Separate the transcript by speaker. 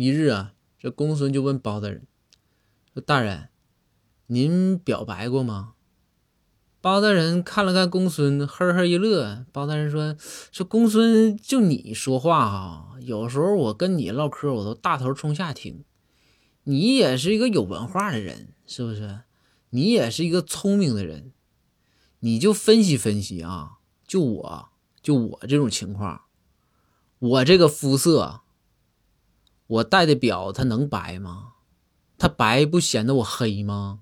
Speaker 1: 一日啊，这公孙就问包大人说：“大人，您表白过吗？”包大人看了看公孙，呵呵一乐。包大人说：“说公孙，就你说话啊，有时候我跟你唠嗑，我都大头冲下听。你也是一个有文化的人，是不是？你也是一个聪明的人，你就分析分析啊。就我，就我这种情况，我这个肤色，我戴的表它能白吗？它白不显得我黑吗？”